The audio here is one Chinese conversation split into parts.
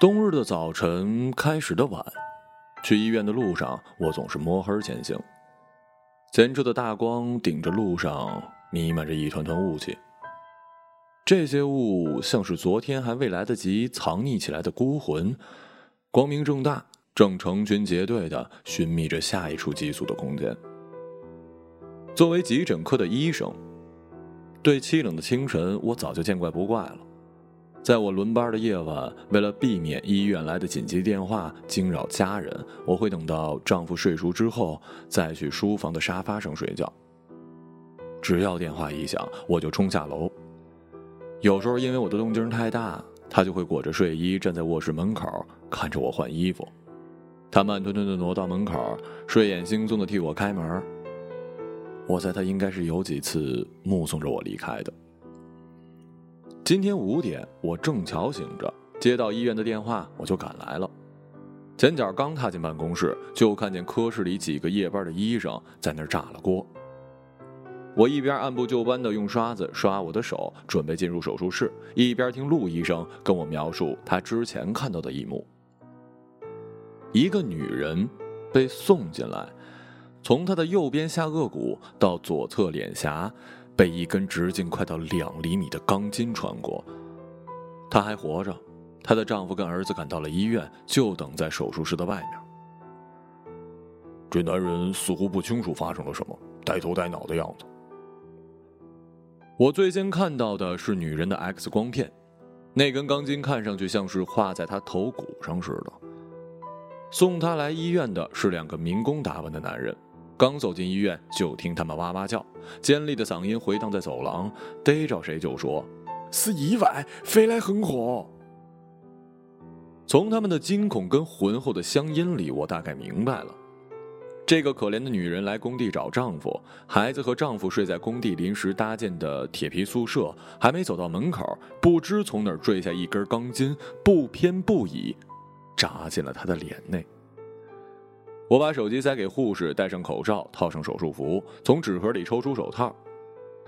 冬日的早晨开始的晚，去医院的路上，我总是摸黑前行。前车的大光顶着路上，弥漫着一团团雾气。这些雾像是昨天还未来得及藏匿起来的孤魂，光明正大，正成群结队的寻觅着下一处寄宿的空间。作为急诊科的医生，对凄冷的清晨，我早就见怪不怪了。在我轮班的夜晚，为了避免医院来的紧急电话惊扰家人，我会等到丈夫睡熟之后，再去书房的沙发上睡觉。只要电话一响，我就冲下楼。有时候因为我的动静太大，他就会裹着睡衣站在卧室门口看着我换衣服。他慢吞吞地挪到门口，睡眼惺忪地替我开门。我猜他应该是有几次目送着我离开的。今天五点，我正巧醒着，接到医院的电话，我就赶来了。前脚刚踏进办公室，就看见科室里几个夜班的医生在那儿炸了锅。我一边按部就班地用刷子刷我的手，准备进入手术室，一边听陆医生跟我描述他之前看到的一幕：一个女人被送进来，从她的右边下颚骨到左侧脸颊。被一根直径快到两厘米的钢筋穿过，她还活着，她的丈夫跟儿子赶到了医院，就等在手术室的外面。这男人似乎不清楚发生了什么，呆头呆脑的样子。我最先看到的是女人的 X 光片，那根钢筋看上去像是画在她头骨上似的。送她来医院的是两个民工打扮的男人。刚走进医院，就听他们哇哇叫，尖利的嗓音回荡在走廊，逮着谁就说：“是意外，飞来横祸。”从他们的惊恐跟浑厚的乡音里，我大概明白了，这个可怜的女人来工地找丈夫，孩子和丈夫睡在工地临时搭建的铁皮宿舍，还没走到门口，不知从哪儿坠下一根钢筋，不偏不倚，扎进了她的脸内。我把手机塞给护士，戴上口罩，套上手术服，从纸盒里抽出手套，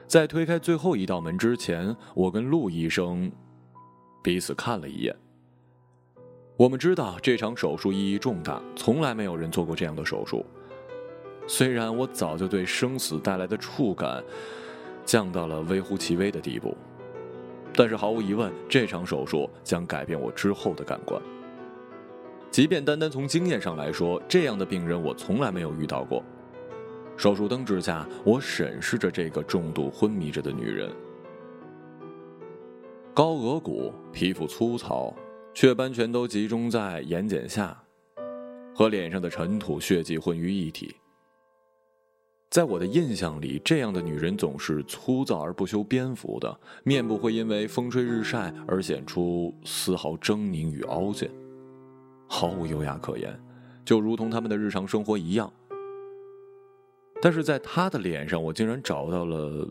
在推开最后一道门之前，我跟陆医生彼此看了一眼。我们知道这场手术意义重大，从来没有人做过这样的手术。虽然我早就对生死带来的触感降到了微乎其微的地步，但是毫无疑问，这场手术将改变我之后的感官。即便单单从经验上来说，这样的病人我从来没有遇到过。手术灯之下，我审视着这个重度昏迷着的女人。高额骨，皮肤粗糙，雀斑全都集中在眼睑下，和脸上的尘土、血迹混于一体。在我的印象里，这样的女人总是粗糙而不修边幅的，面部会因为风吹日晒而显出丝毫狰狞与凹陷。毫无优雅可言，就如同他们的日常生活一样。但是在他的脸上，我竟然找到了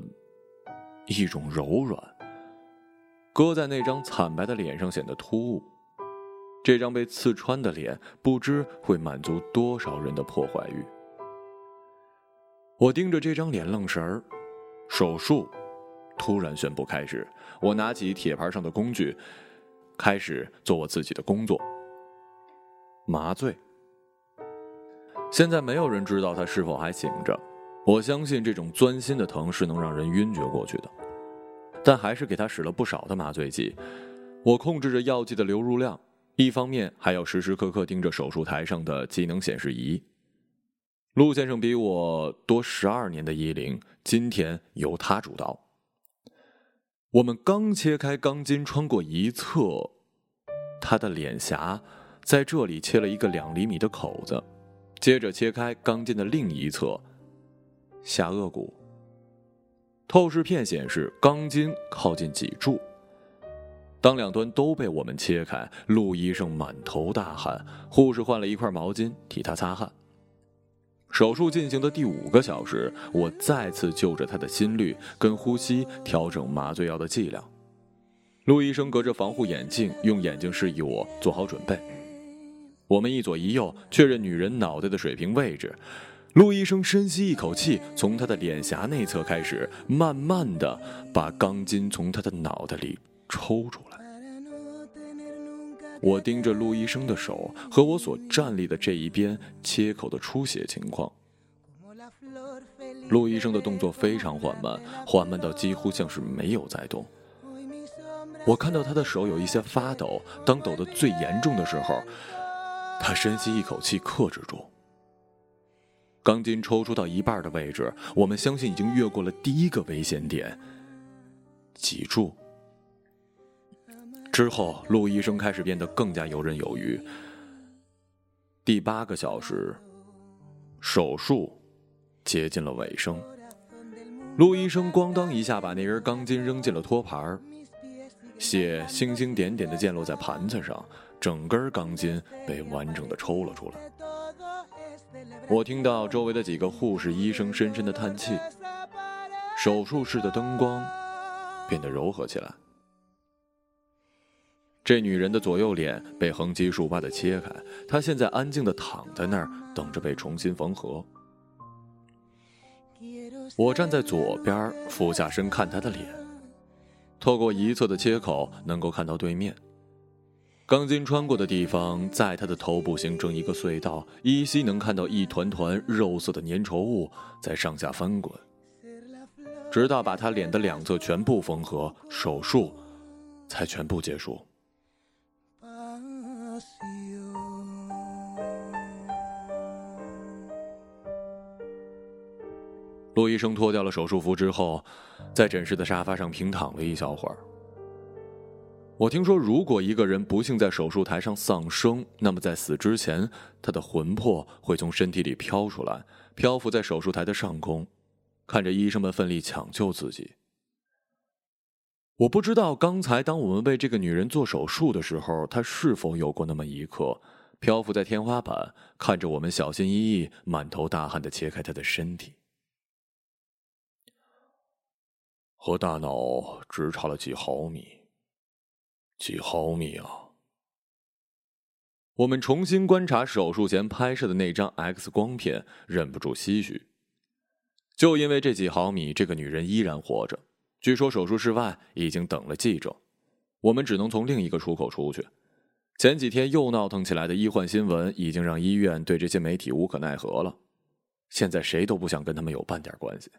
一种柔软，搁在那张惨白的脸上显得突兀。这张被刺穿的脸，不知会满足多少人的破坏欲。我盯着这张脸愣神儿。手术突然宣布开始，我拿起铁盘上的工具，开始做我自己的工作。麻醉。现在没有人知道他是否还醒着。我相信这种钻心的疼是能让人晕厥过去的，但还是给他使了不少的麻醉剂。我控制着药剂的流入量，一方面还要时时刻刻盯着手术台上的机能显示仪。陆先生比我多十二年的医龄，今天由他主刀。我们刚切开钢筋，穿过一侧，他的脸颊。在这里切了一个两厘米的口子，接着切开钢筋的另一侧，下颚骨。透视片显示钢筋靠近脊柱。当两端都被我们切开，陆医生满头大汗，护士换了一块毛巾替他擦汗。手术进行的第五个小时，我再次就着他的心率跟呼吸调整麻醉药的剂量。陆医生隔着防护眼镜，用眼睛示意我做好准备。我们一左一右确认女人脑袋的水平位置，陆医生深吸一口气，从她的脸颊内侧开始，慢慢的把钢筋从她的脑袋里抽出来。我盯着陆医生的手和我所站立的这一边切口的出血情况。陆医生的动作非常缓慢，缓慢到几乎像是没有在动。我看到他的手有一些发抖，当抖得最严重的时候，他深吸一口气，克制住。钢筋抽出到一半的位置，我们相信已经越过了第一个危险点。脊柱。之后，陆医生开始变得更加游刃有余。第八个小时，手术接近了尾声。陆医生咣当一下把那根钢筋扔进了托盘血星星点点的溅落在盘子上，整根钢筋被完整的抽了出来。我听到周围的几个护士、医生深深的叹气。手术室的灯光变得柔和起来。这女人的左右脸被横七竖八的切开，她现在安静的躺在那儿，等着被重新缝合。我站在左边，俯下身看她的脸，透过一侧的切口能够看到对面。钢筋穿过的地方，在他的头部形成一个隧道，依稀能看到一团团肉色的粘稠物在上下翻滚，直到把他脸的两侧全部缝合，手术才全部结束。陆医生脱掉了手术服之后，在诊室的沙发上平躺了一小会儿。我听说，如果一个人不幸在手术台上丧生，那么在死之前，他的魂魄会从身体里飘出来，漂浮在手术台的上空，看着医生们奋力抢救自己。我不知道刚才当我们为这个女人做手术的时候，她是否有过那么一刻，漂浮在天花板，看着我们小心翼翼、满头大汗的切开她的身体。和大脑只差了几毫米，几毫米啊！我们重新观察手术前拍摄的那张 X 光片，忍不住唏嘘。就因为这几毫米，这个女人依然活着。据说手术室外已经等了记者，我们只能从另一个出口出去。前几天又闹腾起来的医患新闻，已经让医院对这些媒体无可奈何了。现在谁都不想跟他们有半点关系。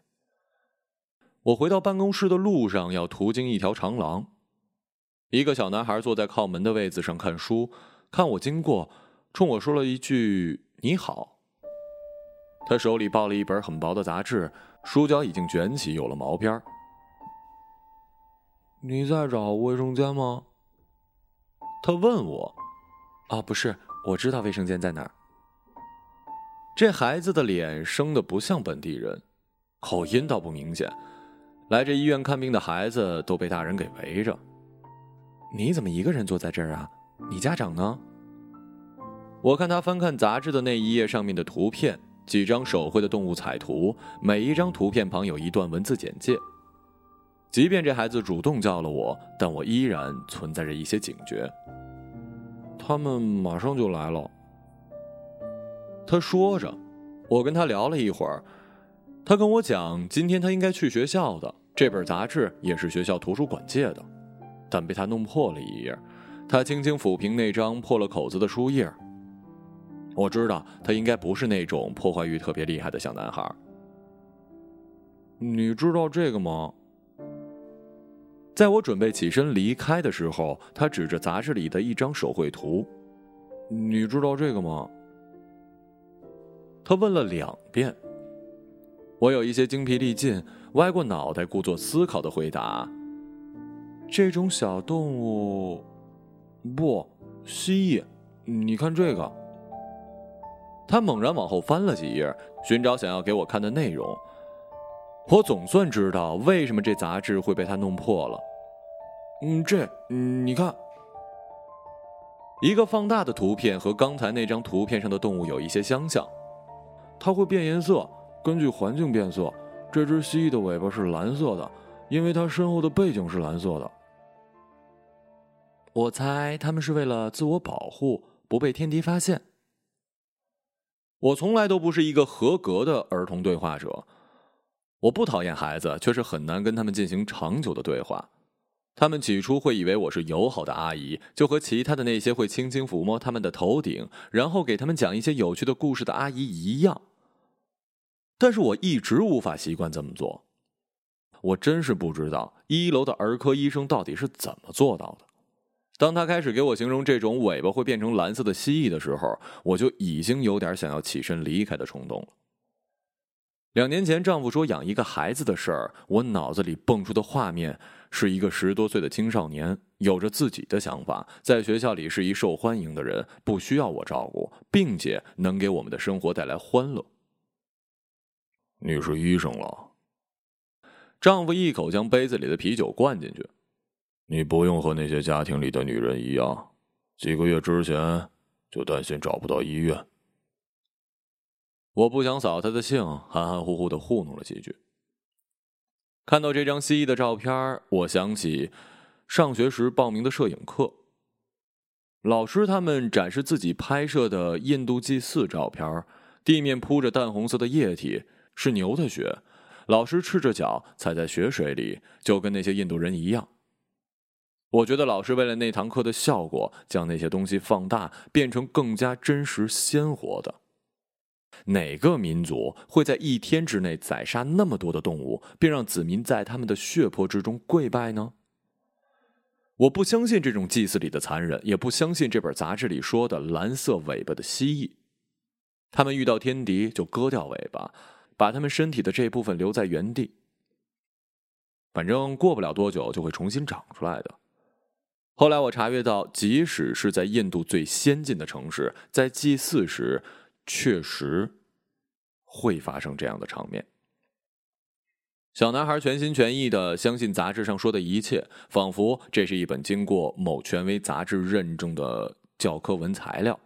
我回到办公室的路上，要途经一条长廊。一个小男孩坐在靠门的位子上看书，看我经过，冲我说了一句“你好”。他手里抱了一本很薄的杂志，书角已经卷起，有了毛边你在找卫生间吗？他问我。啊，不是，我知道卫生间在哪儿。这孩子的脸生的不像本地人，口音倒不明显。来这医院看病的孩子都被大人给围着。你怎么一个人坐在这儿啊？你家长呢？我看他翻看杂志的那一页上面的图片，几张手绘的动物彩图，每一张图片旁有一段文字简介。即便这孩子主动叫了我，但我依然存在着一些警觉。他们马上就来了。他说着，我跟他聊了一会儿，他跟我讲，今天他应该去学校的。这本杂志也是学校图书馆借的，但被他弄破了一页。他轻轻抚平那张破了口子的书页。我知道他应该不是那种破坏欲特别厉害的小男孩。你知道这个吗？在我准备起身离开的时候，他指着杂志里的一张手绘图。你知道这个吗？他问了两遍。我有一些精疲力尽。歪过脑袋，故作思考的回答：“这种小动物，不，蜥蜴。你看这个。”他猛然往后翻了几页，寻找想要给我看的内容。我总算知道为什么这杂志会被他弄破了。嗯，这，你看，一个放大的图片和刚才那张图片上的动物有一些相像，它会变颜色，根据环境变色。这只蜥蜴的尾巴是蓝色的，因为它身后的背景是蓝色的。我猜他们是为了自我保护，不被天敌发现。我从来都不是一个合格的儿童对话者，我不讨厌孩子，却是很难跟他们进行长久的对话。他们起初会以为我是友好的阿姨，就和其他的那些会轻轻抚摸他们的头顶，然后给他们讲一些有趣的故事的阿姨一样。但是我一直无法习惯这么做。我真是不知道一楼的儿科医生到底是怎么做到的。当他开始给我形容这种尾巴会变成蓝色的蜥蜴的时候，我就已经有点想要起身离开的冲动了。两年前，丈夫说养一个孩子的事儿，我脑子里蹦出的画面是一个十多岁的青少年，有着自己的想法，在学校里是一受欢迎的人，不需要我照顾，并且能给我们的生活带来欢乐。你是医生了。丈夫一口将杯子里的啤酒灌进去。你不用和那些家庭里的女人一样，几个月之前就担心找不到医院。我不想扫他的兴，含含糊糊的糊弄了几句。看到这张蜥蜴的照片，我想起上学时报名的摄影课，老师他们展示自己拍摄的印度祭祀照片，地面铺着淡红色的液体，是牛的血，老师赤着脚踩在血水里，就跟那些印度人一样。我觉得老师为了那堂课的效果，将那些东西放大，变成更加真实鲜活的。哪个民族会在一天之内宰杀那么多的动物，并让子民在他们的血泊之中跪拜呢？我不相信这种祭祀里的残忍，也不相信这本杂志里说的蓝色尾巴的蜥蜴。他们遇到天敌就割掉尾巴，把他们身体的这部分留在原地。反正过不了多久就会重新长出来的。后来我查阅到，即使是在印度最先进的城市，在祭祀时，确实会发生这样的场面。小男孩全心全意的相信杂志上说的一切，仿佛这是一本经过某权威杂志认证的教科文材料。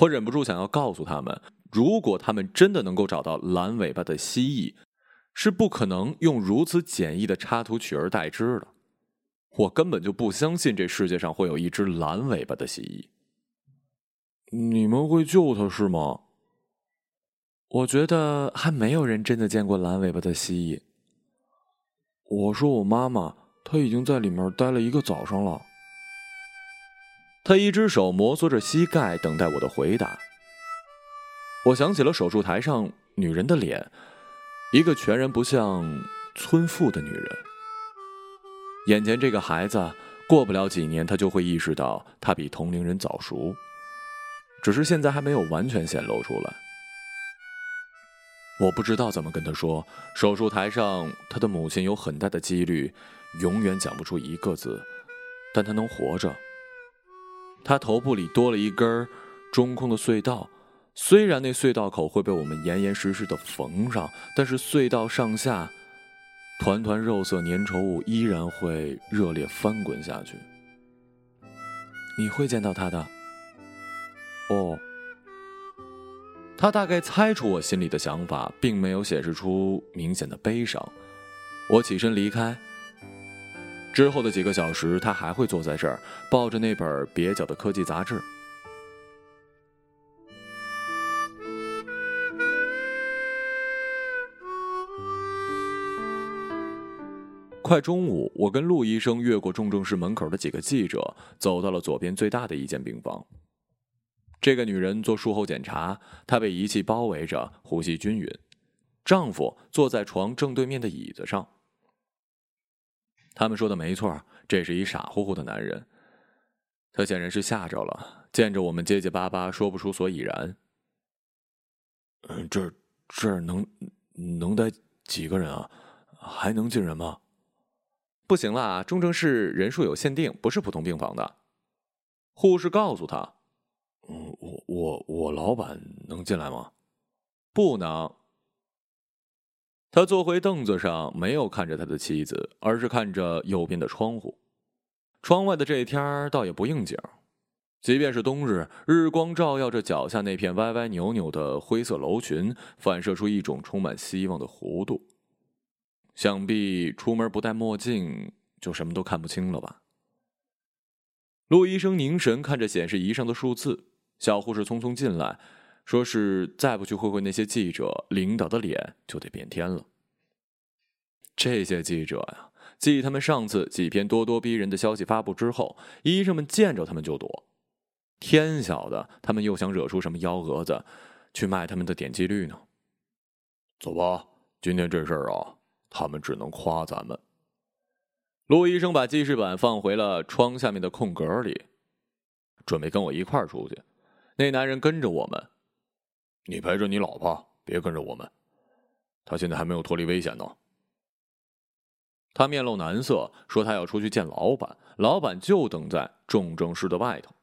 我忍不住想要告诉他们，如果他们真的能够找到蓝尾巴的蜥蜴，是不可能用如此简易的插图取而代之的。我根本就不相信这世界上会有一只蓝尾巴的蜥蜴。你们会救它是吗？我觉得还没有人真的见过蓝尾巴的蜥蜴。我说我妈妈，她已经在里面待了一个早上了。她一只手摩挲着膝盖，等待我的回答。我想起了手术台上女人的脸，一个全然不像村妇的女人。眼前这个孩子，过不了几年，他就会意识到他比同龄人早熟，只是现在还没有完全显露出来。我不知道怎么跟他说，手术台上他的母亲有很大的几率永远讲不出一个字，但他能活着。他头部里多了一根中空的隧道，虽然那隧道口会被我们严严实实的缝上，但是隧道上下。团团肉色粘稠物依然会热烈翻滚下去。你会见到他的。哦，他大概猜出我心里的想法，并没有显示出明显的悲伤。我起身离开。之后的几个小时，他还会坐在这儿，抱着那本蹩脚的科技杂志。快中午，我跟陆医生越过重症室门口的几个记者，走到了左边最大的一间病房。这个女人做术后检查，她被仪器包围着，呼吸均匀。丈夫坐在床正对面的椅子上。他们说的没错，这是一傻乎乎的男人。他显然是吓着了，见着我们结结巴巴，说不出所以然。嗯，这这能能待几个人啊？还能进人吗？不行了啊！重症室人数有限定，不是普通病房的。护士告诉他：“嗯，我我我老板能进来吗？”不能。他坐回凳子上，没有看着他的妻子，而是看着右边的窗户。窗外的这天倒也不应景，即便是冬日，日光照耀着脚下那片歪歪扭扭的灰色楼群，反射出一种充满希望的弧度。想必出门不戴墨镜就什么都看不清了吧？陆医生凝神看着显示仪上的数字，小护士匆匆进来，说是再不去会会那些记者，领导的脸就得变天了。这些记者呀，继他们上次几篇咄咄逼人的消息发布之后，医生们见着他们就躲。天晓得他们又想惹出什么幺蛾子，去卖他们的点击率呢？走吧，今天这事儿啊，他们只能夸咱们。陆医生把记事本放回了窗下面的空格里，准备跟我一块儿出去。那男人跟着我们，你陪着你老婆，别跟着我们。他现在还没有脱离危险呢。他面露难色，说他要出去见老板，老板就等在重症室的外头。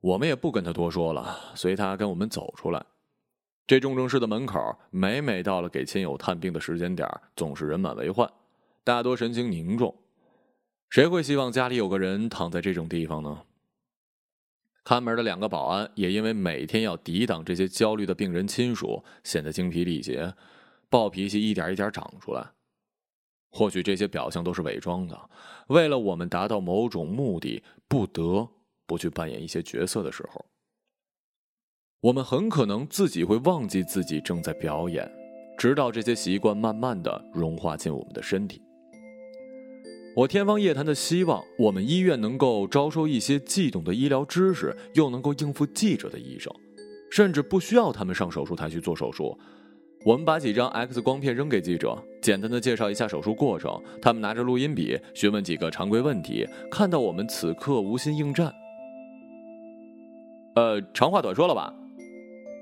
我们也不跟他多说了，随他跟我们走出来。这重症室的门口，每每到了给亲友探病的时间点，总是人满为患，大多神情凝重。谁会希望家里有个人躺在这种地方呢？看门的两个保安也因为每天要抵挡这些焦虑的病人亲属，显得精疲力竭，暴脾气一点一点长出来。或许这些表象都是伪装的，为了我们达到某种目的，不得不去扮演一些角色的时候，我们很可能自己会忘记自己正在表演，直到这些习惯慢慢的融化进我们的身体。我天方夜谭的希望，我们医院能够招收一些既懂得医疗知识又能够应付记者的医生，甚至不需要他们上手术台去做手术。我们把几张 X 光片扔给记者，简单的介绍一下手术过程。他们拿着录音笔询问几个常规问题。看到我们此刻无心应战，呃，长话短说了吧？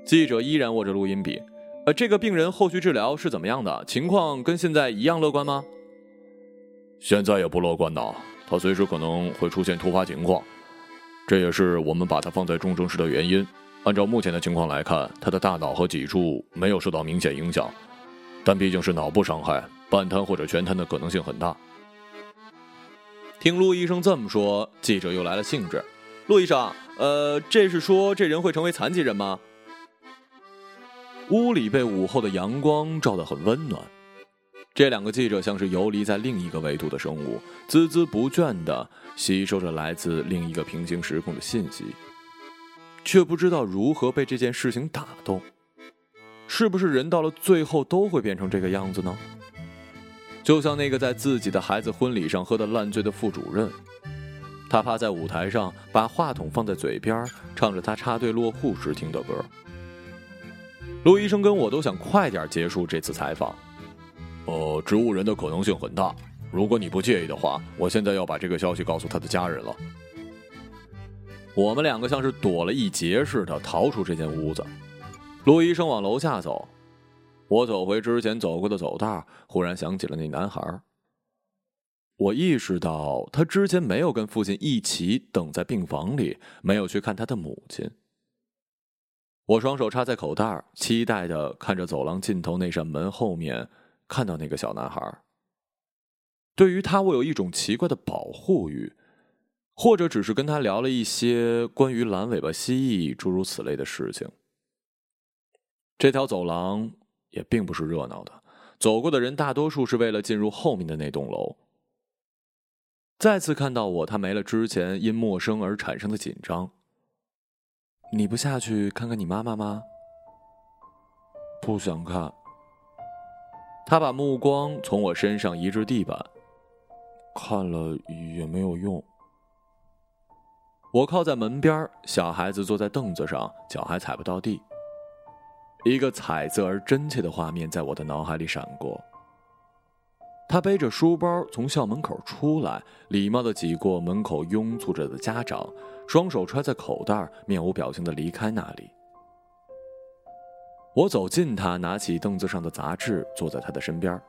记者依然握着录音笔。呃，这个病人后续治疗是怎么样的？情况跟现在一样乐观吗？现在也不乐观呐，他随时可能会出现突发情况，这也是我们把他放在重症室的原因。按照目前的情况来看，他的大脑和脊柱没有受到明显影响，但毕竟是脑部伤害，半瘫或者全瘫的可能性很大。听陆医生这么说，记者又来了兴致。陆医生，呃，这是说这人会成为残疾人吗？屋里被午后的阳光照得很温暖。这两个记者像是游离在另一个维度的生物，孜孜不倦地吸收着来自另一个平行时空的信息，却不知道如何被这件事情打动。是不是人到了最后都会变成这个样子呢？就像那个在自己的孩子婚礼上喝得烂醉的副主任，他趴在舞台上，把话筒放在嘴边，唱着他插队落户时听的歌。陆医生跟我都想快点结束这次采访。呃，植物人的可能性很大。如果你不介意的话，我现在要把这个消息告诉他的家人了。我们两个像是躲了一劫似的逃出这间屋子。陆医生往楼下走，我走回之前走过的走道，忽然想起了那男孩。我意识到他之前没有跟父亲一起等在病房里，没有去看他的母亲。我双手插在口袋，期待的看着走廊尽头那扇门后面。看到那个小男孩，对于他，我有一种奇怪的保护欲，或者只是跟他聊了一些关于蓝尾巴蜥蜴诸如此类的事情。这条走廊也并不是热闹的，走过的人大多数是为了进入后面的那栋楼。再次看到我，他没了之前因陌生而产生的紧张。你不下去看看你妈妈吗？不想看。他把目光从我身上移至地板，看了也没有用。我靠在门边，小孩子坐在凳子上，脚还踩不到地。一个彩色而真切的画面在我的脑海里闪过。他背着书包从校门口出来，礼貌的挤过门口拥簇着的家长，双手揣在口袋，面无表情的离开那里。我走近他，拿起凳子上的杂志，坐在他的身边。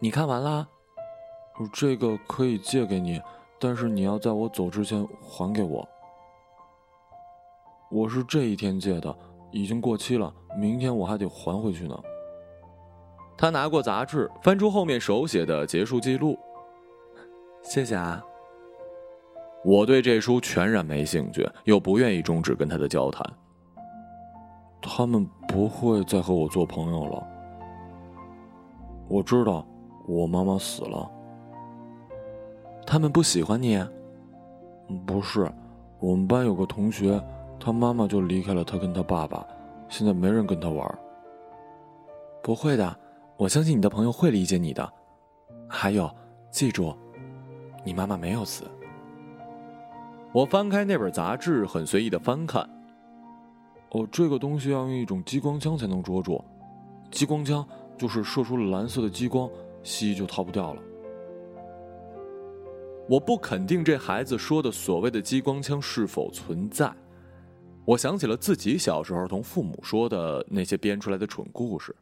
你看完啦？这个可以借给你，但是你要在我走之前还给我。我是这一天借的，已经过期了，明天我还得还回去呢。他拿过杂志，翻出后面手写的结束记录。谢谢啊。我对这书全然没兴趣，又不愿意终止跟他的交谈。他们不会再和我做朋友了。我知道，我妈妈死了。他们不喜欢你？不是，我们班有个同学，他妈妈就离开了他跟他爸爸，现在没人跟他玩。不会的，我相信你的朋友会理解你的。还有，记住，你妈妈没有死。我翻开那本杂志，很随意的翻看。哦，这个东西要用一种激光枪才能捉住，激光枪就是射出了蓝色的激光，蜥蜴就逃不掉了。我不肯定这孩子说的所谓的激光枪是否存在。我想起了自己小时候同父母说的那些编出来的蠢故事，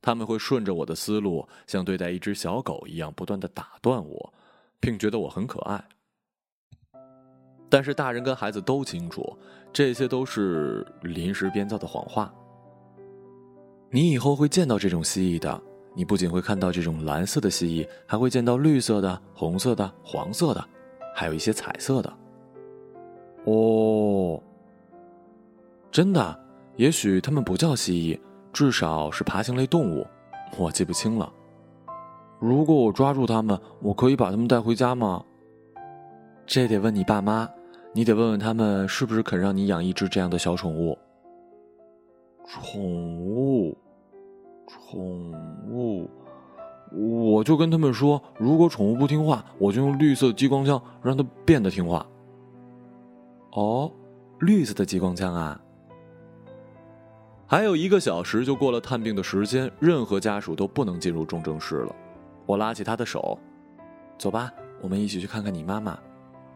他们会顺着我的思路，像对待一只小狗一样，不断的打断我，并觉得我很可爱。但是大人跟孩子都清楚，这些都是临时编造的谎话。你以后会见到这种蜥蜴的，你不仅会看到这种蓝色的蜥蜴，还会见到绿色的、红色的、黄色的，还有一些彩色的。哦。真的，也许它们不叫蜥蜴，至少是爬行类动物，我记不清了。如果我抓住它们，我可以把它们带回家吗？这得问你爸妈，你得问问他们是不是肯让你养一只这样的小宠物。宠物，宠物，我就跟他们说，如果宠物不听话，我就用绿色激光枪让它变得听话。哦，绿色的激光枪啊！还有一个小时就过了探病的时间，任何家属都不能进入重症室了。我拉起他的手，走吧，我们一起去看看你妈妈。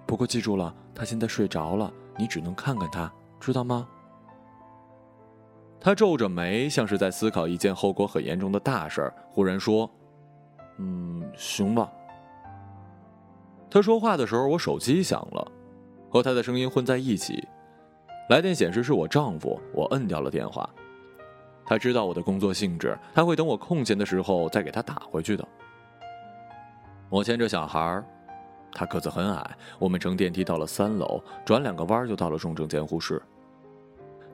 不过记住了，他现在睡着了，你只能看看他，知道吗？他皱着眉，像是在思考一件后果很严重的大事儿。忽然说：“嗯，行吧。”他说话的时候，我手机响了，和他的声音混在一起。来电显示是我丈夫，我摁掉了电话。他知道我的工作性质，他会等我空闲的时候再给他打回去的。我牵着小孩他个子很矮，我们乘电梯到了三楼，转两个弯就到了重症监护室。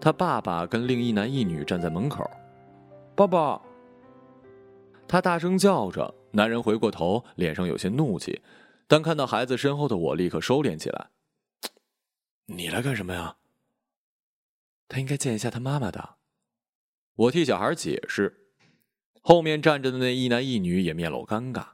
他爸爸跟另一男一女站在门口，爸爸。他大声叫着，男人回过头，脸上有些怒气，但看到孩子身后的我，立刻收敛起来。你来干什么呀？他应该见一下他妈妈的。我替小孩解释，后面站着的那一男一女也面露尴尬。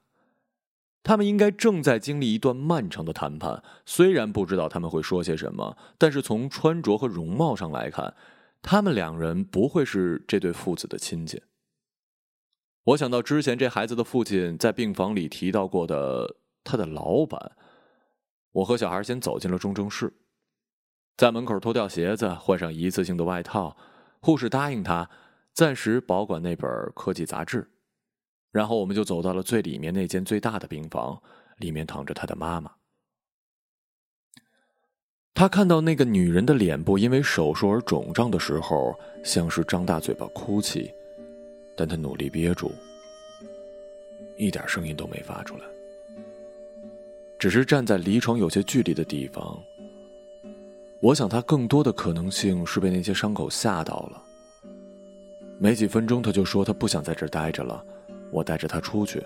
他们应该正在经历一段漫长的谈判，虽然不知道他们会说些什么，但是从穿着和容貌上来看，他们两人不会是这对父子的亲戚。我想到之前这孩子的父亲在病房里提到过的他的老板，我和小孩先走进了重症室，在门口脱掉鞋子，换上一次性的外套，护士答应他。暂时保管那本科技杂志，然后我们就走到了最里面那间最大的病房，里面躺着他的妈妈。他看到那个女人的脸部因为手术而肿胀的时候，像是张大嘴巴哭泣，但他努力憋住，一点声音都没发出来，只是站在离床有些距离的地方。我想他更多的可能性是被那些伤口吓到了。没几分钟，他就说他不想在这儿待着了。我带着他出去。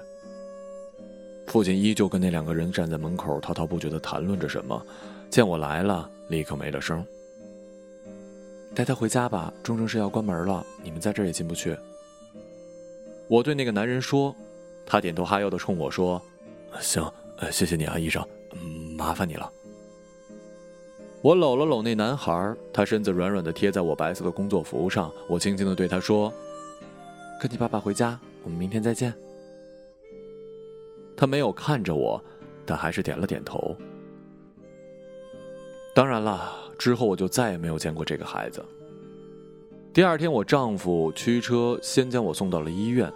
父亲依旧跟那两个人站在门口，滔滔不绝地谈论着什么。见我来了，立刻没了声。带他回家吧，重症室要关门了，你们在这儿也进不去。我对那个男人说，他点头哈腰地冲我说：“行，谢谢你啊，医生，麻烦你了。”我搂了搂那男孩，他身子软软的贴在我白色的工作服上。我轻轻的对他说：“跟你爸爸回家，我们明天再见。”他没有看着我，但还是点了点头。当然了，之后我就再也没有见过这个孩子。第二天，我丈夫驱车先将我送到了医院。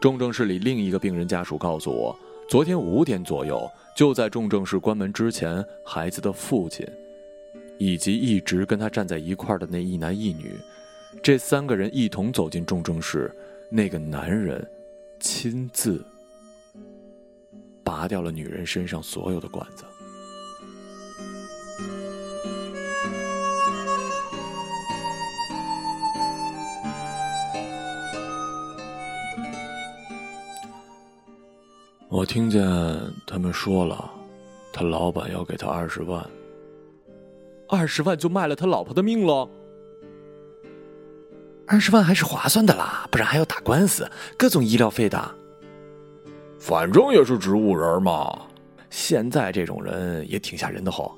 重症室里另一个病人家属告诉我，昨天五点左右，就在重症室关门之前，孩子的父亲。以及一直跟他站在一块的那一男一女，这三个人一同走进重症室，那个男人亲自拔掉了女人身上所有的管子。我听见他们说了，他老板要给他二十万。二十万就卖了他老婆的命了。二十万还是划算的啦，不然还要打官司，各种医疗费的。反正也是植物人嘛。现在这种人也挺吓人的吼。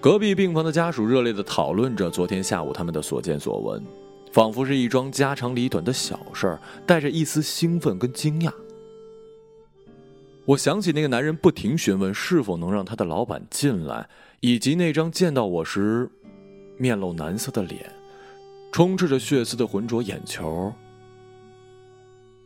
隔壁病房的家属热烈的讨论着昨天下午他们的所见所闻，仿佛是一桩家长里短的小事儿，带着一丝兴奋跟惊讶。我想起那个男人不停询问是否能让他的老板进来，以及那张见到我时面露难色的脸，充斥着血丝的浑浊眼球。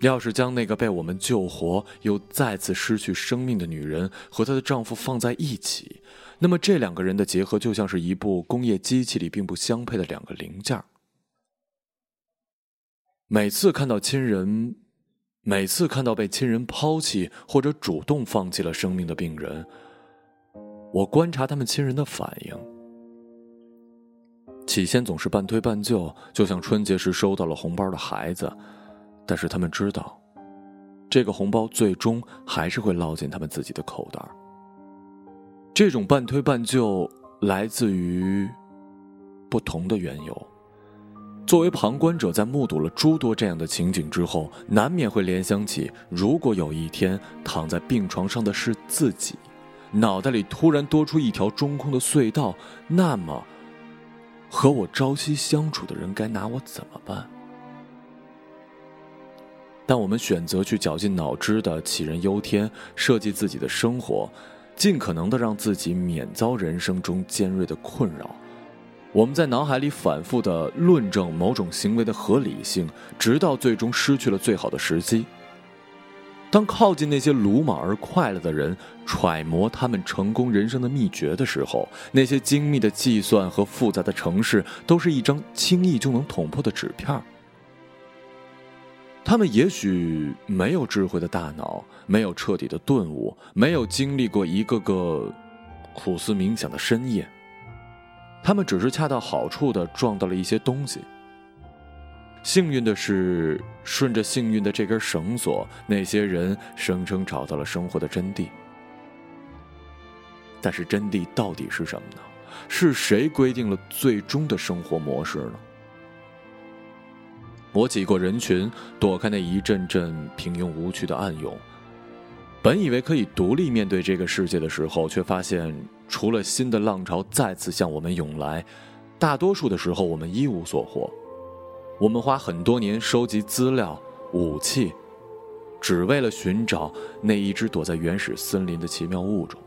要是将那个被我们救活又再次失去生命的女人和她的丈夫放在一起，那么这两个人的结合就像是一部工业机器里并不相配的两个零件。每次看到亲人。每次看到被亲人抛弃或者主动放弃了生命的病人，我观察他们亲人的反应。起先总是半推半就，就像春节时收到了红包的孩子，但是他们知道，这个红包最终还是会落进他们自己的口袋。这种半推半就来自于不同的缘由。作为旁观者，在目睹了诸多这样的情景之后，难免会联想起，如果有一天躺在病床上的是自己，脑袋里突然多出一条中空的隧道，那么，和我朝夕相处的人该拿我怎么办？但我们选择去绞尽脑汁的杞人忧天，设计自己的生活，尽可能的让自己免遭人生中尖锐的困扰。我们在脑海里反复的论证某种行为的合理性，直到最终失去了最好的时机。当靠近那些鲁莽而快乐的人，揣摩他们成功人生的秘诀的时候，那些精密的计算和复杂的城市都是一张轻易就能捅破的纸片。他们也许没有智慧的大脑，没有彻底的顿悟，没有经历过一个个苦思冥想的深夜。他们只是恰到好处的撞到了一些东西。幸运的是，顺着幸运的这根绳索，那些人声称找到了生活的真谛。但是真谛到底是什么呢？是谁规定了最终的生活模式呢？我挤过人群，躲开那一阵阵平庸无趣的暗涌。本以为可以独立面对这个世界的时候，却发现。除了新的浪潮再次向我们涌来，大多数的时候我们一无所获。我们花很多年收集资料、武器，只为了寻找那一只躲在原始森林的奇妙物种。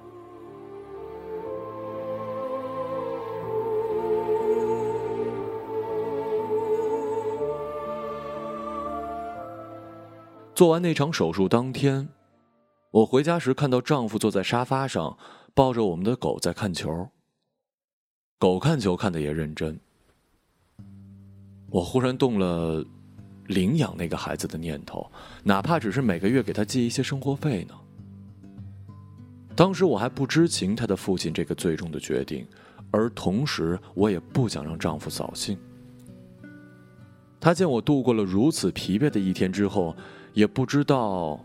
做完那场手术当天，我回家时看到丈夫坐在沙发上。抱着我们的狗在看球，狗看球看的也认真。我忽然动了领养那个孩子的念头，哪怕只是每个月给他寄一些生活费呢。当时我还不知情他的父亲这个最终的决定，而同时我也不想让丈夫扫兴。他见我度过了如此疲惫的一天之后，也不知道。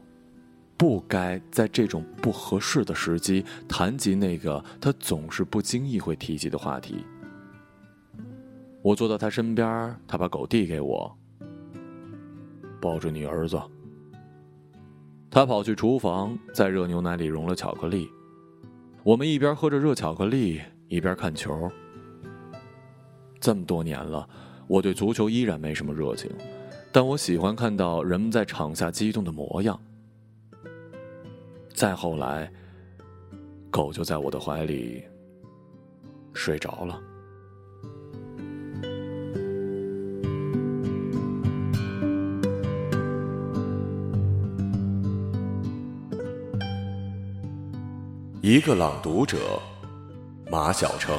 不该在这种不合适的时机谈及那个他总是不经意会提及的话题。我坐到他身边，他把狗递给我，抱着你儿子。他跑去厨房，在热牛奶里融了巧克力。我们一边喝着热巧克力，一边看球。这么多年了，我对足球依然没什么热情，但我喜欢看到人们在场下激动的模样。再后来，狗就在我的怀里睡着了。一个朗读者，马晓成。